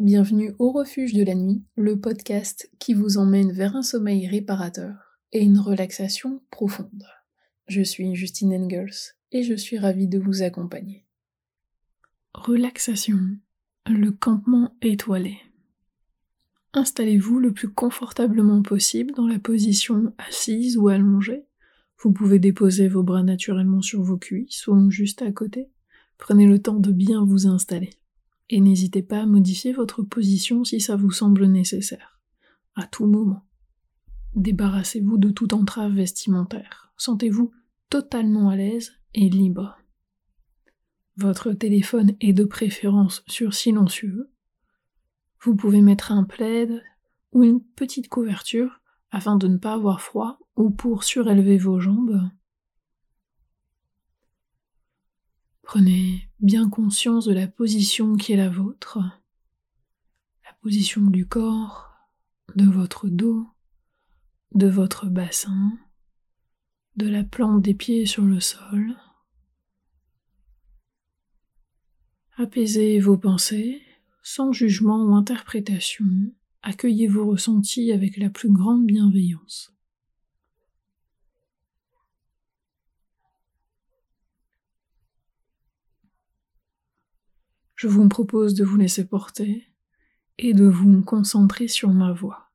Bienvenue au Refuge de la Nuit, le podcast qui vous emmène vers un sommeil réparateur et une relaxation profonde. Je suis Justine Engels et je suis ravie de vous accompagner. Relaxation, le campement étoilé. Installez-vous le plus confortablement possible dans la position assise ou allongée. Vous pouvez déposer vos bras naturellement sur vos cuisses ou juste à côté. Prenez le temps de bien vous installer. Et n'hésitez pas à modifier votre position si ça vous semble nécessaire. À tout moment. Débarrassez-vous de toute entrave vestimentaire. Sentez-vous totalement à l'aise et libre. Votre téléphone est de préférence sur silencieux vous pouvez mettre un plaid ou une petite couverture afin de ne pas avoir froid ou pour surélever vos jambes. Prenez bien conscience de la position qui est la vôtre, la position du corps, de votre dos, de votre bassin, de la plante des pieds sur le sol. Apaisez vos pensées sans jugement ou interprétation, accueillez vos ressentis avec la plus grande bienveillance. Je vous propose de vous laisser porter et de vous concentrer sur ma voix.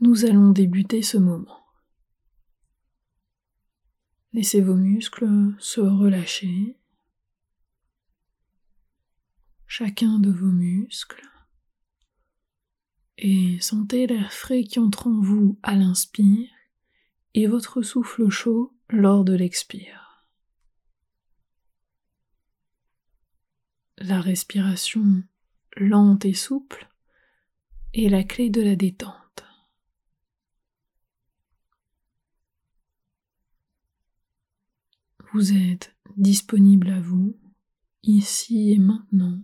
Nous allons débuter ce moment. Laissez vos muscles se relâcher chacun de vos muscles et sentez l'air frais qui entre en vous à l'inspire et votre souffle chaud lors de l'expire. La respiration lente et souple est la clé de la détente. Vous êtes disponible à vous, ici et maintenant.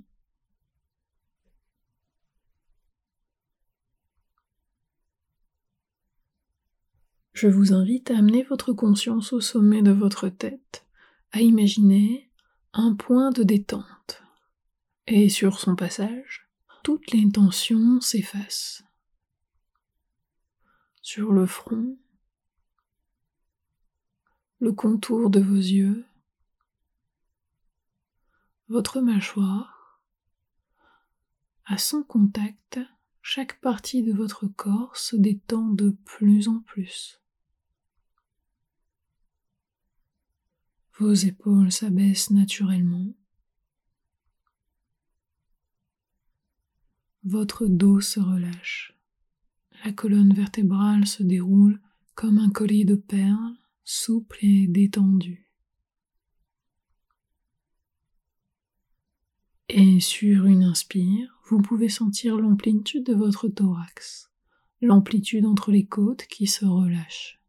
Je vous invite à amener votre conscience au sommet de votre tête, à imaginer un point de détente. Et sur son passage, toutes les tensions s'effacent. Sur le front, le contour de vos yeux, votre mâchoire, à son contact, chaque partie de votre corps se détend de plus en plus. Vos épaules s'abaissent naturellement. Votre dos se relâche. La colonne vertébrale se déroule comme un collier de perles, souple et détendu. Et sur une inspire, vous pouvez sentir l'amplitude de votre thorax, l'amplitude entre les côtes qui se relâchent.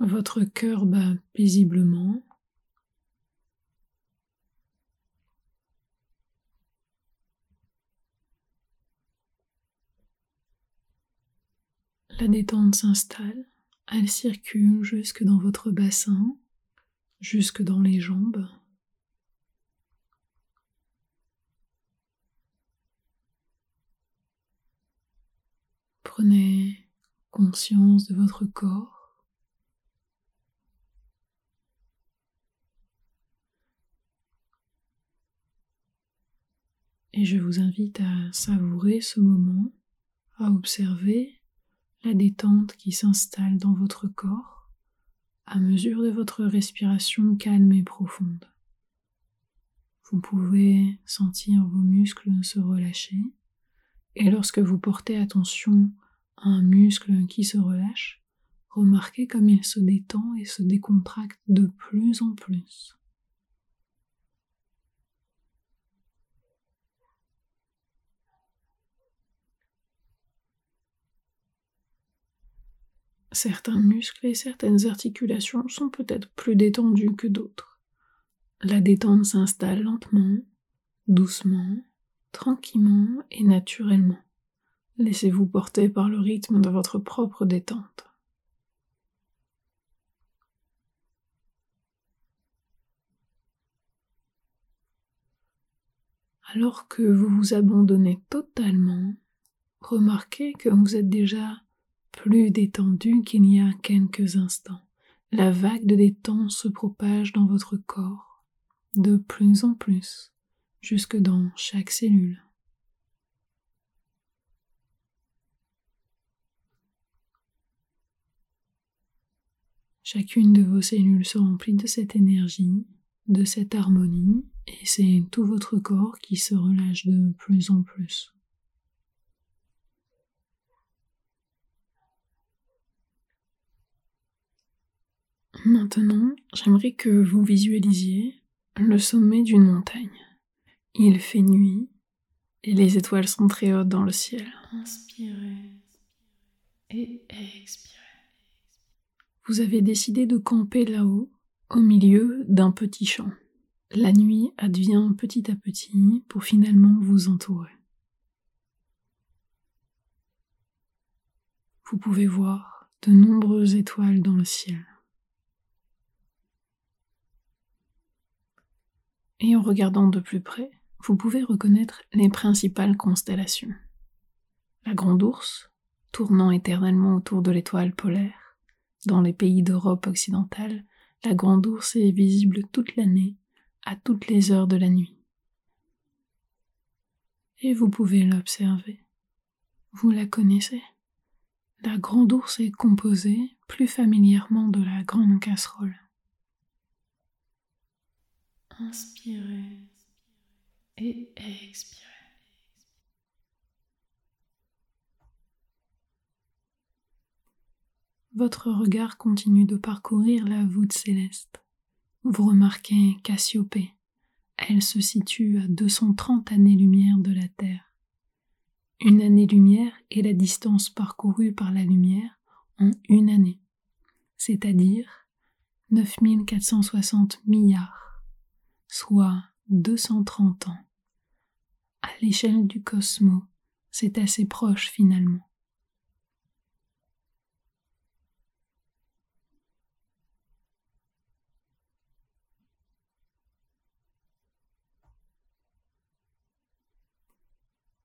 Votre cœur bat paisiblement. La détente s'installe, elle circule jusque dans votre bassin, jusque dans les jambes. Prenez conscience de votre corps. Et je vous invite à savourer ce moment, à observer la détente qui s'installe dans votre corps à mesure de votre respiration calme et profonde. Vous pouvez sentir vos muscles se relâcher et lorsque vous portez attention à un muscle qui se relâche, remarquez comme il se détend et se décontracte de plus en plus. Certains muscles et certaines articulations sont peut-être plus détendus que d'autres. La détente s'installe lentement, doucement, tranquillement et naturellement. Laissez-vous porter par le rythme de votre propre détente. Alors que vous vous abandonnez totalement, remarquez que vous êtes déjà plus détendu qu'il y a quelques instants. La vague de détente se propage dans votre corps de plus en plus, jusque dans chaque cellule. Chacune de vos cellules se remplit de cette énergie, de cette harmonie, et c'est tout votre corps qui se relâche de plus en plus. Maintenant, j'aimerais que vous visualisiez le sommet d'une montagne. Il fait nuit et les étoiles sont très hautes dans le ciel. Inspirez et expirez. Vous avez décidé de camper là-haut, au milieu d'un petit champ. La nuit advient petit à petit pour finalement vous entourer. Vous pouvez voir de nombreuses étoiles dans le ciel. Et en regardant de plus près, vous pouvez reconnaître les principales constellations. La Grande Ourse, tournant éternellement autour de l'étoile polaire. Dans les pays d'Europe occidentale, la Grande Ourse est visible toute l'année, à toutes les heures de la nuit. Et vous pouvez l'observer. Vous la connaissez. La Grande Ourse est composée plus familièrement de la Grande Casserole. Inspirez et expirez. Votre regard continue de parcourir la voûte céleste. Vous remarquez Cassiopée. Elle se situe à 230 années-lumière de la Terre. Une année-lumière est la distance parcourue par la lumière en une année, c'est-à-dire 9460 milliards soit 230 ans. À l'échelle du cosmos, c'est assez proche finalement.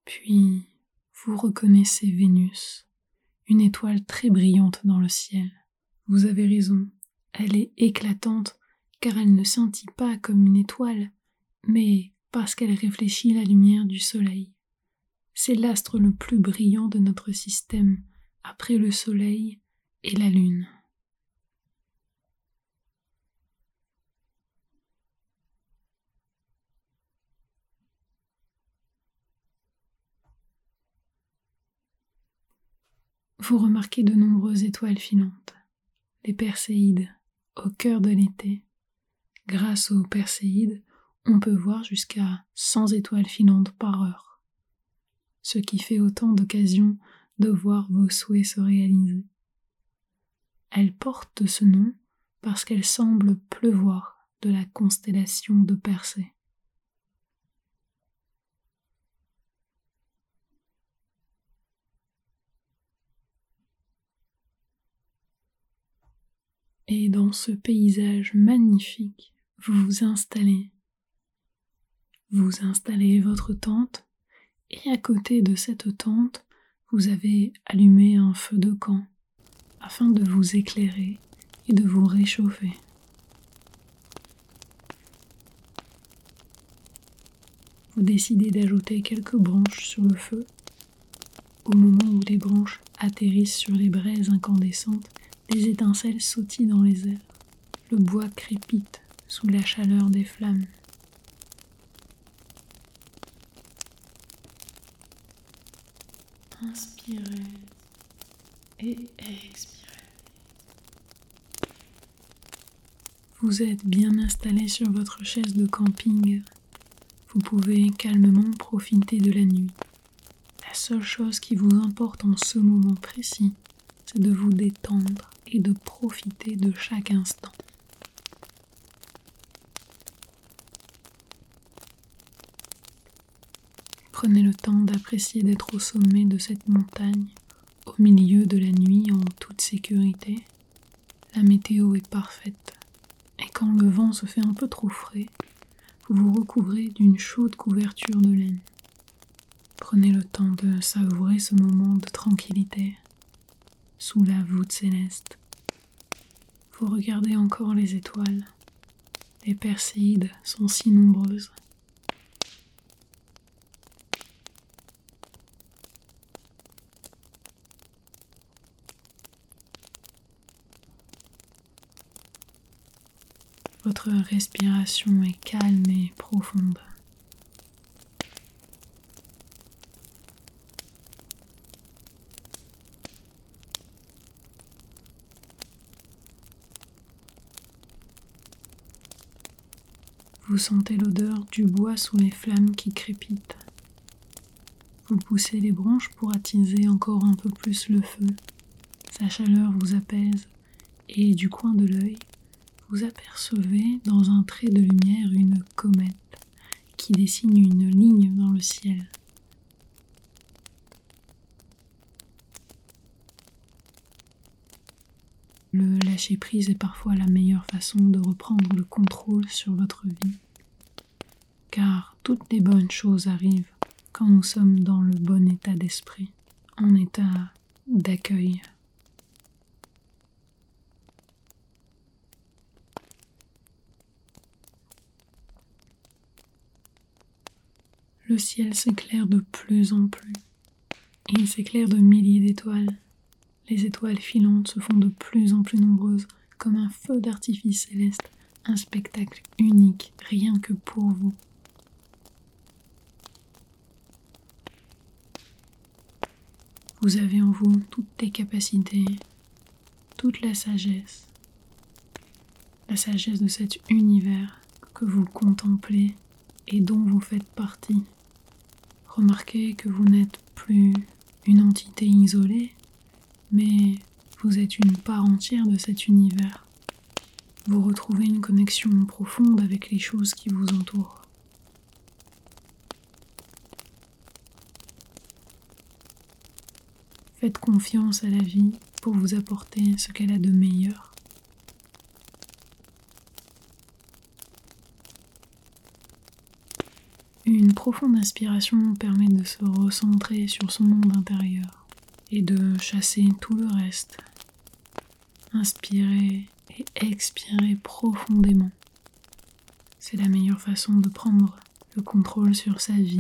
Puis, vous reconnaissez Vénus, une étoile très brillante dans le ciel. Vous avez raison, elle est éclatante car elle ne scintille pas comme une étoile, mais parce qu'elle réfléchit la lumière du soleil. C'est l'astre le plus brillant de notre système, après le soleil et la lune. Vous remarquez de nombreuses étoiles filantes, les Perséides, au cœur de l'été, Grâce aux perséides, on peut voir jusqu'à 100 étoiles filantes par heure, ce qui fait autant d'occasions de voir vos souhaits se réaliser. Elle porte ce nom parce qu'elle semble pleuvoir de la constellation de Persée. Et dans ce paysage magnifique, vous vous installez. Vous installez votre tente et à côté de cette tente, vous avez allumé un feu de camp afin de vous éclairer et de vous réchauffer. Vous décidez d'ajouter quelques branches sur le feu. Au moment où les branches atterrissent sur les braises incandescentes, des étincelles sautillent dans les airs. Le bois crépite sous la chaleur des flammes. Inspirez et expirez. Vous êtes bien installé sur votre chaise de camping. Vous pouvez calmement profiter de la nuit. La seule chose qui vous importe en ce moment précis, c'est de vous détendre et de profiter de chaque instant. Prenez le temps d'apprécier d'être au sommet de cette montagne, au milieu de la nuit en toute sécurité. La météo est parfaite, et quand le vent se fait un peu trop frais, vous vous recouvrez d'une chaude couverture de laine. Prenez le temps de savourer ce moment de tranquillité sous la voûte céleste. Vous regardez encore les étoiles. Les perséides sont si nombreuses. Votre respiration est calme et profonde. Vous sentez l'odeur du bois sous les flammes qui crépitent. Vous poussez les branches pour attiser encore un peu plus le feu. Sa chaleur vous apaise et du coin de l'œil, vous apercevez dans un trait de lumière une comète qui dessine une ligne dans le ciel. Le lâcher-prise est parfois la meilleure façon de reprendre le contrôle sur votre vie. Car toutes les bonnes choses arrivent quand nous sommes dans le bon état d'esprit, en état d'accueil. Le ciel s'éclaire de plus en plus. Il s'éclaire de milliers d'étoiles. Les étoiles filantes se font de plus en plus nombreuses, comme un feu d'artifice céleste, un spectacle unique, rien que pour vous. Vous avez en vous toutes les capacités, toute la sagesse, la sagesse de cet univers que vous contemplez et dont vous faites partie. Remarquez que vous n'êtes plus une entité isolée, mais vous êtes une part entière de cet univers. Vous retrouvez une connexion profonde avec les choses qui vous entourent. Faites confiance à la vie pour vous apporter ce qu'elle a de meilleur. Une profonde inspiration permet de se recentrer sur son monde intérieur et de chasser tout le reste. Inspirez et expirez profondément. C'est la meilleure façon de prendre le contrôle sur sa vie.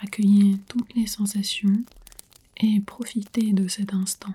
Accueillez toutes les sensations et profitez de cet instant.